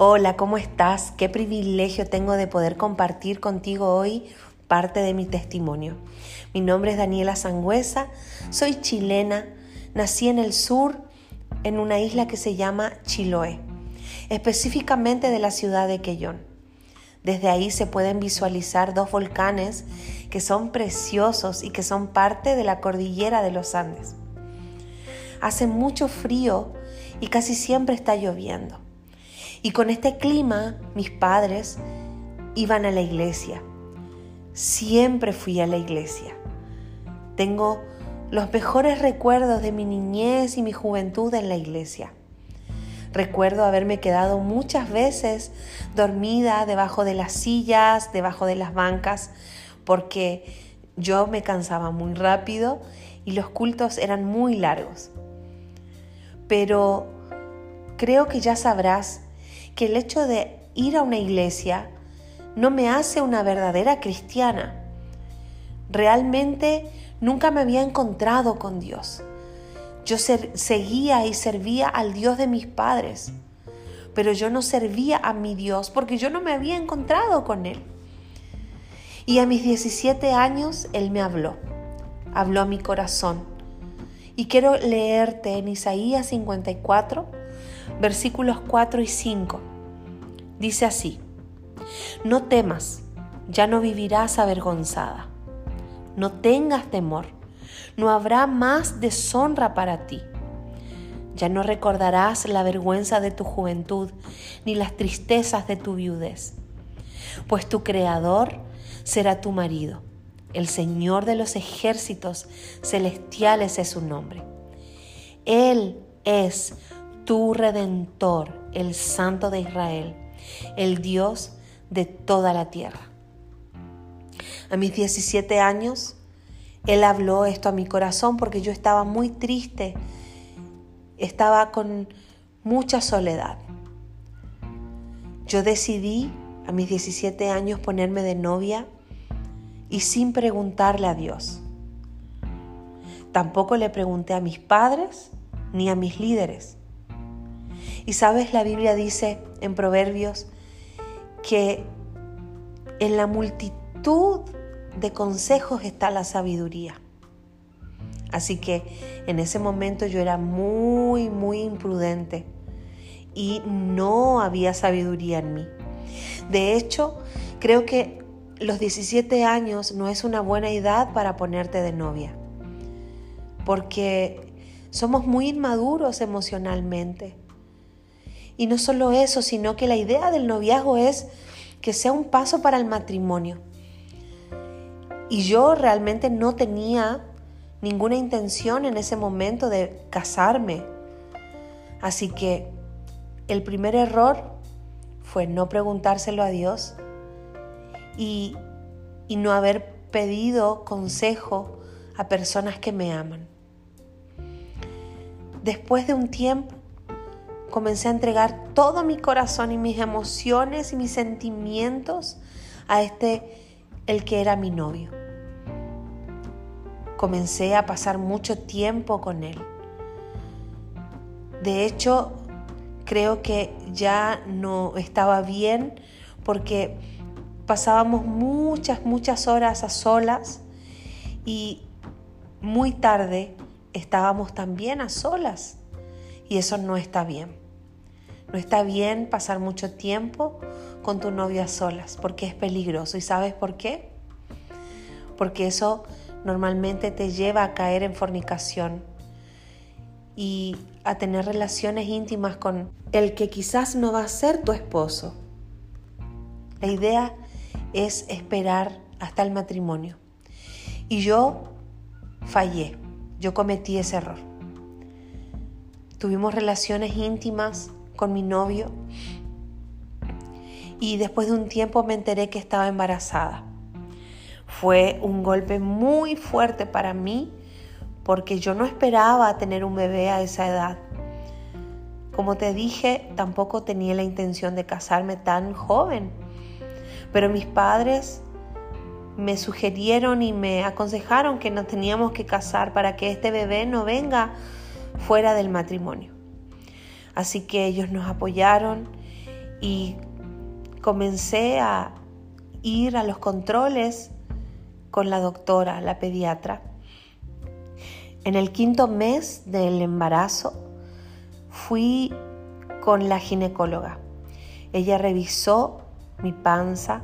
Hola, ¿cómo estás? Qué privilegio tengo de poder compartir contigo hoy parte de mi testimonio. Mi nombre es Daniela Sangüesa, soy chilena, nací en el sur, en una isla que se llama Chiloé, específicamente de la ciudad de Quellón. Desde ahí se pueden visualizar dos volcanes que son preciosos y que son parte de la cordillera de los Andes. Hace mucho frío y casi siempre está lloviendo. Y con este clima, mis padres iban a la iglesia. Siempre fui a la iglesia. Tengo los mejores recuerdos de mi niñez y mi juventud en la iglesia. Recuerdo haberme quedado muchas veces dormida debajo de las sillas, debajo de las bancas, porque yo me cansaba muy rápido y los cultos eran muy largos. Pero creo que ya sabrás que el hecho de ir a una iglesia no me hace una verdadera cristiana. Realmente nunca me había encontrado con Dios. Yo seguía y servía al Dios de mis padres, pero yo no servía a mi Dios porque yo no me había encontrado con Él. Y a mis 17 años Él me habló, habló a mi corazón. Y quiero leerte en Isaías 54, versículos 4 y 5. Dice así, no temas, ya no vivirás avergonzada. No tengas temor, no habrá más deshonra para ti. Ya no recordarás la vergüenza de tu juventud, ni las tristezas de tu viudez, pues tu Creador será tu marido. El Señor de los ejércitos celestiales es su nombre. Él es tu redentor, el Santo de Israel, el Dios de toda la tierra. A mis 17 años, Él habló esto a mi corazón porque yo estaba muy triste, estaba con mucha soledad. Yo decidí a mis 17 años ponerme de novia y sin preguntarle a Dios. Tampoco le pregunté a mis padres ni a mis líderes. Y sabes, la Biblia dice en Proverbios que en la multitud de consejos está la sabiduría. Así que en ese momento yo era muy, muy imprudente y no había sabiduría en mí. De hecho, creo que los 17 años no es una buena edad para ponerte de novia, porque somos muy inmaduros emocionalmente y no solo eso, sino que la idea del noviazgo es que sea un paso para el matrimonio. Y yo realmente no tenía ninguna intención en ese momento de casarme. Así que el primer error fue no preguntárselo a Dios y, y no haber pedido consejo a personas que me aman. Después de un tiempo, comencé a entregar todo mi corazón y mis emociones y mis sentimientos a este, el que era mi novio. Comencé a pasar mucho tiempo con él. De hecho, creo que ya no estaba bien porque pasábamos muchas, muchas horas a solas y muy tarde estábamos también a solas y eso no está bien. No está bien pasar mucho tiempo con tu novia a solas porque es peligroso. ¿Y sabes por qué? Porque eso normalmente te lleva a caer en fornicación y a tener relaciones íntimas con el que quizás no va a ser tu esposo. La idea es esperar hasta el matrimonio. Y yo fallé, yo cometí ese error. Tuvimos relaciones íntimas con mi novio y después de un tiempo me enteré que estaba embarazada. Fue un golpe muy fuerte para mí porque yo no esperaba tener un bebé a esa edad. Como te dije, tampoco tenía la intención de casarme tan joven, pero mis padres me sugirieron y me aconsejaron que nos teníamos que casar para que este bebé no venga fuera del matrimonio. Así que ellos nos apoyaron y comencé a ir a los controles con la doctora, la pediatra. En el quinto mes del embarazo fui con la ginecóloga. Ella revisó mi panza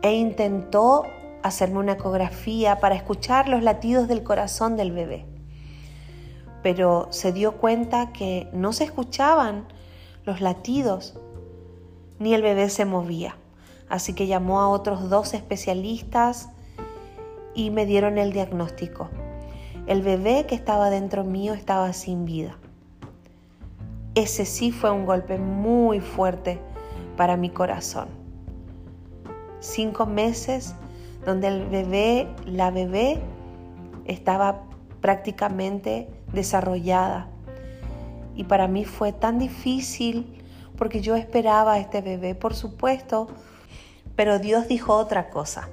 e intentó hacerme una ecografía para escuchar los latidos del corazón del bebé. Pero se dio cuenta que no se escuchaban los latidos ni el bebé se movía. Así que llamó a otros dos especialistas y me dieron el diagnóstico. El bebé que estaba dentro mío estaba sin vida. Ese sí fue un golpe muy fuerte para mi corazón. Cinco meses donde el bebé, la bebé, estaba prácticamente desarrollada. Y para mí fue tan difícil porque yo esperaba a este bebé, por supuesto, pero Dios dijo otra cosa.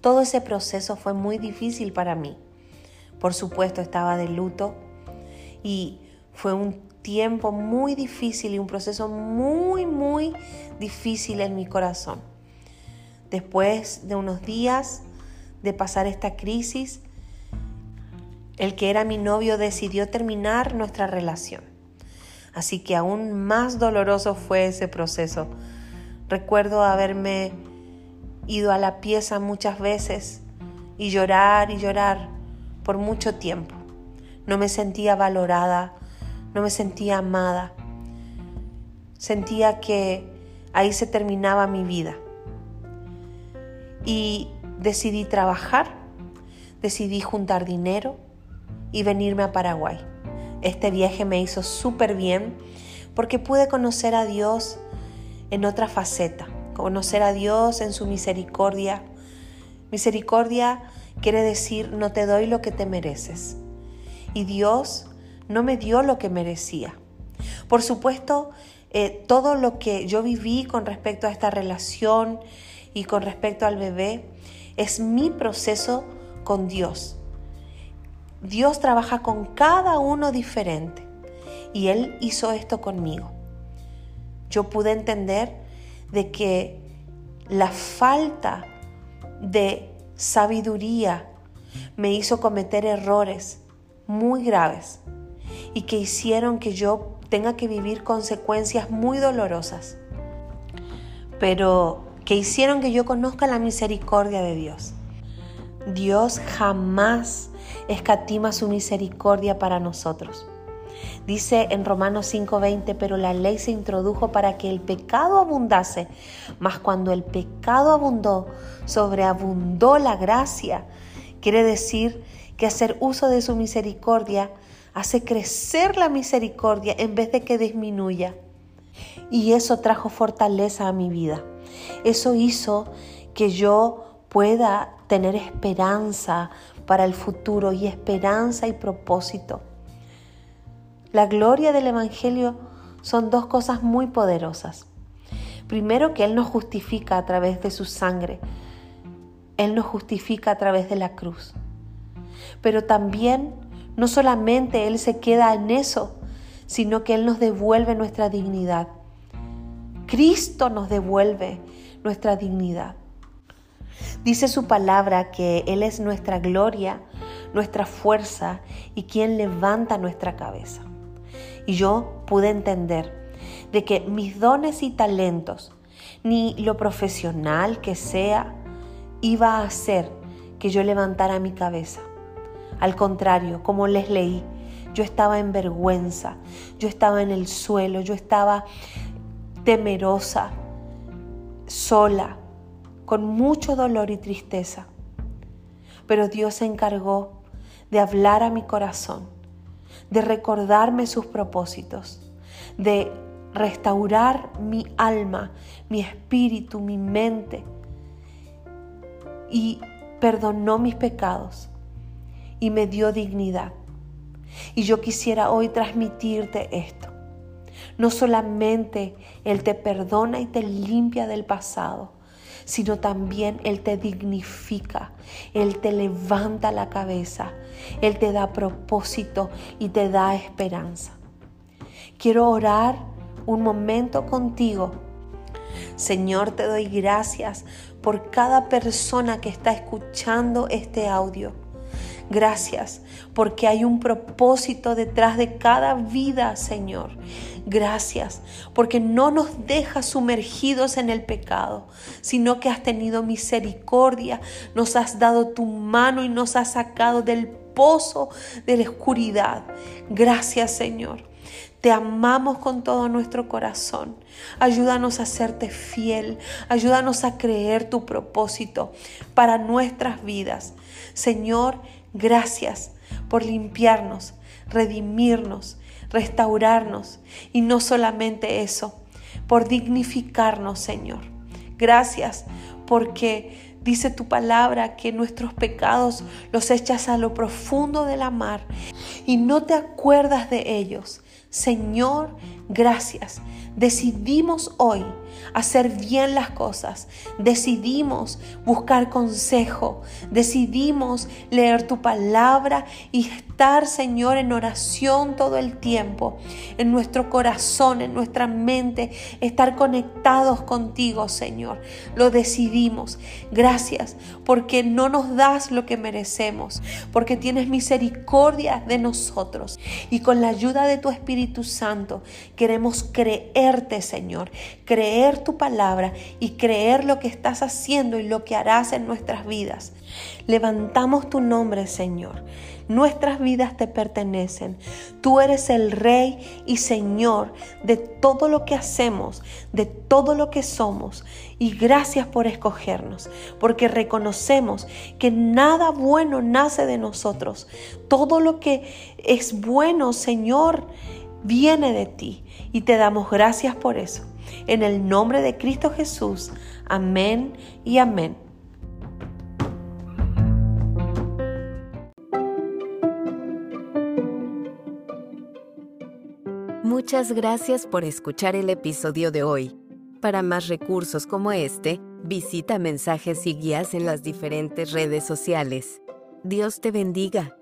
Todo ese proceso fue muy difícil para mí. Por supuesto, estaba de luto y fue un tiempo muy difícil y un proceso muy, muy difícil en mi corazón. Después de unos días de pasar esta crisis, el que era mi novio decidió terminar nuestra relación. Así que aún más doloroso fue ese proceso. Recuerdo haberme ido a la pieza muchas veces y llorar y llorar por mucho tiempo. No me sentía valorada, no me sentía amada. Sentía que ahí se terminaba mi vida. Y decidí trabajar, decidí juntar dinero y venirme a Paraguay. Este viaje me hizo súper bien porque pude conocer a Dios en otra faceta conocer a Dios en su misericordia. Misericordia quiere decir no te doy lo que te mereces. Y Dios no me dio lo que merecía. Por supuesto, eh, todo lo que yo viví con respecto a esta relación y con respecto al bebé es mi proceso con Dios. Dios trabaja con cada uno diferente y Él hizo esto conmigo. Yo pude entender de que la falta de sabiduría me hizo cometer errores muy graves y que hicieron que yo tenga que vivir consecuencias muy dolorosas, pero que hicieron que yo conozca la misericordia de Dios. Dios jamás escatima su misericordia para nosotros. Dice en Romanos 5:20, pero la ley se introdujo para que el pecado abundase, mas cuando el pecado abundó, sobreabundó la gracia. Quiere decir que hacer uso de su misericordia hace crecer la misericordia en vez de que disminuya. Y eso trajo fortaleza a mi vida. Eso hizo que yo pueda tener esperanza para el futuro y esperanza y propósito. La gloria del Evangelio son dos cosas muy poderosas. Primero que Él nos justifica a través de su sangre. Él nos justifica a través de la cruz. Pero también no solamente Él se queda en eso, sino que Él nos devuelve nuestra dignidad. Cristo nos devuelve nuestra dignidad. Dice su palabra que Él es nuestra gloria, nuestra fuerza y quien levanta nuestra cabeza. Y yo pude entender de que mis dones y talentos, ni lo profesional que sea, iba a hacer que yo levantara mi cabeza. Al contrario, como les leí, yo estaba en vergüenza, yo estaba en el suelo, yo estaba temerosa, sola, con mucho dolor y tristeza. Pero Dios se encargó de hablar a mi corazón de recordarme sus propósitos, de restaurar mi alma, mi espíritu, mi mente. Y perdonó mis pecados y me dio dignidad. Y yo quisiera hoy transmitirte esto. No solamente Él te perdona y te limpia del pasado, sino también Él te dignifica, Él te levanta la cabeza, Él te da propósito y te da esperanza. Quiero orar un momento contigo. Señor, te doy gracias por cada persona que está escuchando este audio. Gracias porque hay un propósito detrás de cada vida, Señor. Gracias porque no nos dejas sumergidos en el pecado, sino que has tenido misericordia, nos has dado tu mano y nos has sacado del pozo de la oscuridad. Gracias, Señor. Te amamos con todo nuestro corazón. Ayúdanos a serte fiel. Ayúdanos a creer tu propósito para nuestras vidas. Señor, gracias por limpiarnos, redimirnos, restaurarnos y no solamente eso, por dignificarnos, Señor. Gracias porque dice tu palabra que nuestros pecados los echas a lo profundo de la mar y no te acuerdas de ellos. Señor, gracias. Decidimos hoy hacer bien las cosas. Decidimos buscar consejo. Decidimos leer tu palabra y estar, Señor, en oración todo el tiempo. En nuestro corazón, en nuestra mente, estar conectados contigo, Señor. Lo decidimos. Gracias porque no nos das lo que merecemos, porque tienes misericordia de nosotros. Y con la ayuda de tu Espíritu Santo queremos creerte, Señor. Creer tu palabra y creer lo que estás haciendo y lo que harás en nuestras vidas. Levantamos tu nombre, Señor. Nuestras vidas te pertenecen. Tú eres el Rey y Señor de todo lo que hacemos, de todo lo que somos. Y gracias por escogernos, porque reconocemos que nada bueno nace de nosotros. Todo lo que es bueno, Señor, viene de ti. Y te damos gracias por eso. En el nombre de Cristo Jesús. Amén y amén. Muchas gracias por escuchar el episodio de hoy. Para más recursos como este, visita mensajes y guías en las diferentes redes sociales. Dios te bendiga.